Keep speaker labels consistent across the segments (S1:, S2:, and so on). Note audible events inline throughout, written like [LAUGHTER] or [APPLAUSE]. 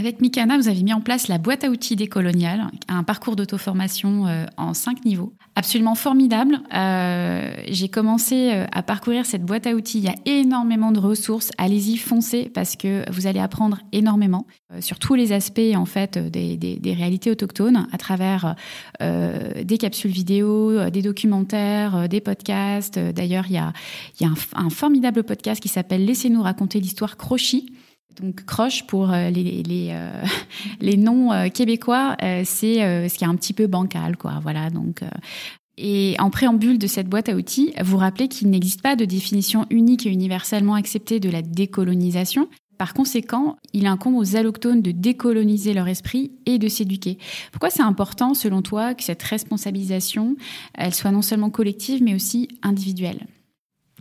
S1: Avec Mikana, vous avez mis en place la boîte à outils décoloniale, un parcours d'auto-formation euh, en cinq niveaux. Absolument formidable. Euh, j'ai commencé euh, à parcourir cette boîte à outils. Il y a énormément de ressources. Allez-y, foncez parce que vous allez apprendre énormément sur tous les aspects en fait des, réalités autochtones à travers des capsules vidéo, des documentaires, des podcasts. D'ailleurs, il y a, un, formidable podcast qui s'appelle Laissez-nous raconter l'histoire Crochy donc croche pour euh, les, les, euh, [LAUGHS] les noms euh, québécois, c'est ce qui est un petit peu bancal, quoi. Voilà, donc. et en préambule de cette boîte à outils, vous rappelez qu'il n'existe pas de définition unique et universellement acceptée de la décolonisation. Par conséquent, il incombe aux allochtones de décoloniser leur esprit et de s'éduquer. Pourquoi c'est important, selon toi, que cette responsabilisation, elle soit non seulement collective, mais aussi individuelle?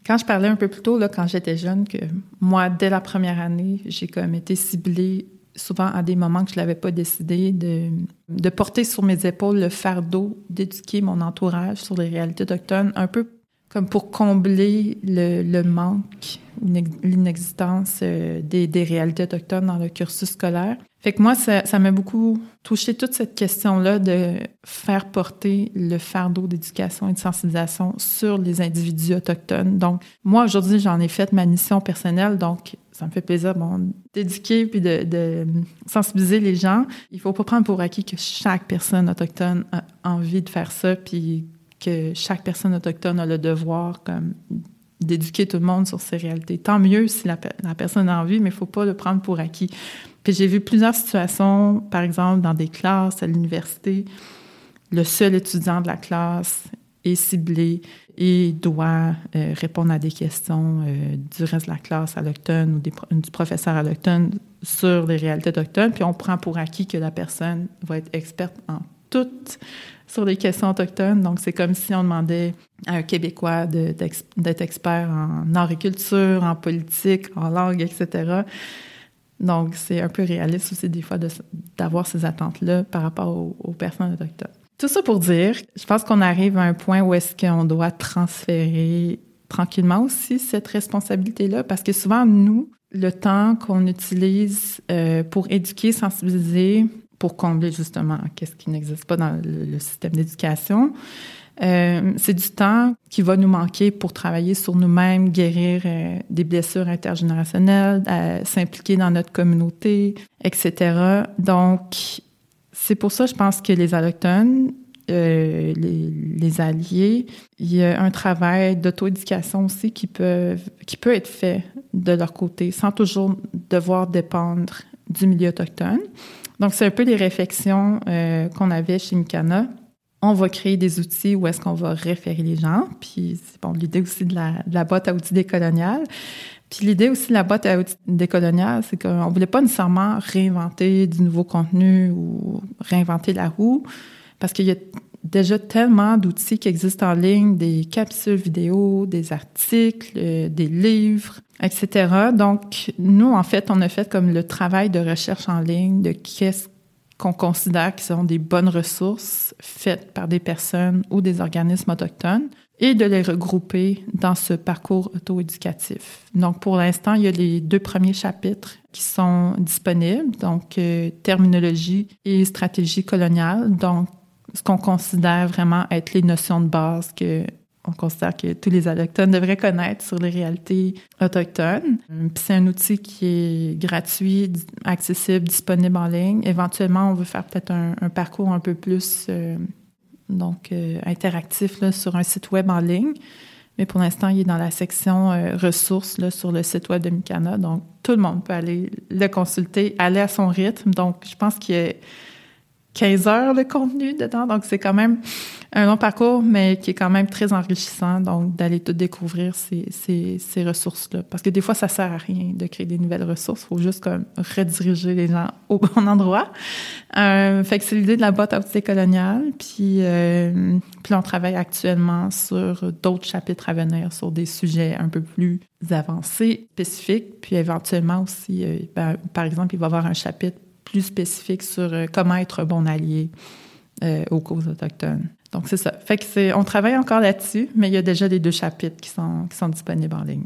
S2: Quand je parlais un peu plus tôt, là, quand j'étais jeune, que moi, dès la première année, j'ai comme été ciblée souvent à des moments que je ne l'avais pas décidé, de, porter sur mes épaules le fardeau d'éduquer mon entourage sur les réalités autochtones, un peu comme pour combler le, manque l'inexistence euh, des, réalités autochtones dans le cursus scolaire. Fait que moi, ça, ça m'a beaucoup touché toute cette question-là de faire porter le fardeau d'éducation et de sensibilisation sur les individus autochtones. Donc, moi, aujourd'hui, j'en ai fait ma mission personnelle, donc ça me fait plaisir bon, d'éduquer puis de, de, sensibiliser les gens. Il faut pas prendre pour acquis que chaque personne autochtone a envie de faire ça, puis que chaque personne autochtone a le devoir d'éduquer tout le monde sur ces réalités. Tant mieux si la, personne a envie, mais il faut pas le prendre pour acquis. Puis j'ai vu plusieurs situations, par exemple, dans des classes à l'université, le seul étudiant de la classe est ciblé et doit euh, répondre à des questions euh, du reste de la classe autochtone ou du professeur autochtone sur les réalités autochtones, puis on prend pour acquis que la personne va être experte en toutes sur les questions autochtones. Donc, c'est comme si on demandait à un Québécois d'être expert en agriculture, en politique, en langue, etc. Donc, c'est un peu réaliste aussi des fois d'avoir ces attentes-là par rapport aux, personnes autochtones. Tout ça pour dire, je pense qu'on arrive à un point où est-ce qu'on doit transférer tranquillement aussi cette responsabilité-là, parce que souvent, nous, le temps qu'on utilise euh, pour éduquer, sensibiliser, pour combler justement qu'est-ce qui n'existe pas dans le, système d'éducation. Euh, c'est du temps qui va nous manquer pour travailler sur nous-mêmes, guérir euh, des blessures intergénérationnelles, s'impliquer dans notre communauté, etc. Donc, c'est pour ça, je pense que les allochtones, euh, les, les, alliés, il y a un travail d'auto-éducation aussi qui peut, qui peut être fait de leur côté, sans toujours devoir dépendre du milieu autochtone. Donc, c'est un peu les réflexions euh, qu'on avait chez Mikana. On va créer des outils où est-ce qu'on va référer les gens. Puis, c'est bon, l'idée aussi de la, de la, boîte à outils décoloniale. Puis l'idée aussi de la boîte à outils décoloniale, c'est qu'on voulait pas nécessairement réinventer du nouveau contenu ou réinventer la roue, parce qu'il y a déjà tellement d'outils qui existent en ligne, des capsules vidéo, des articles, euh, des livres, etc. Donc, nous, en fait, on a fait comme le travail de recherche en ligne de qu'est-ce qu'on considère qui sont des bonnes ressources faites par des personnes ou des organismes autochtones et de les regrouper dans ce parcours auto-éducatif. Donc, pour l'instant, il y a les deux premiers chapitres qui sont disponibles, donc euh, terminologie et stratégie coloniale. Donc, ce qu'on considère vraiment être les notions de base que on considère que tous les autochtones devraient connaître sur les réalités autochtones. Puis c'est un outil qui est gratuit, accessible, disponible en ligne. Éventuellement, on veut faire peut-être un, parcours un peu plus euh, donc euh, interactif sur un site web en ligne. Mais pour l'instant, il est dans la section euh, ressources sur le site web de Mikana. Donc, tout le monde peut aller le consulter, aller à son rythme. Donc, je pense qu'il y a 15 heures de contenu dedans. Donc, c'est quand même un long parcours, mais qui est quand même très enrichissant. Donc, d'aller tout découvrir ces, ces, ces ressources-là. Parce que des fois, ça sert à rien de créer des nouvelles ressources. Il faut juste comme rediriger les gens au bon endroit. Euh, fait que c'est l'idée de la boîte à outils coloniale. Puis, euh, puis on travaille actuellement sur d'autres chapitres à venir, sur des sujets un peu plus avancés, spécifiques. Puis éventuellement aussi, euh, ben, par exemple, il va y avoir un chapitre plus spécifique sur euh, comment être bon allié euh, aux causes autochtones. Donc, c'est ça. On travaille encore là-dessus, mais il y a déjà les deux chapitres qui sont, qui sont disponibles en ligne.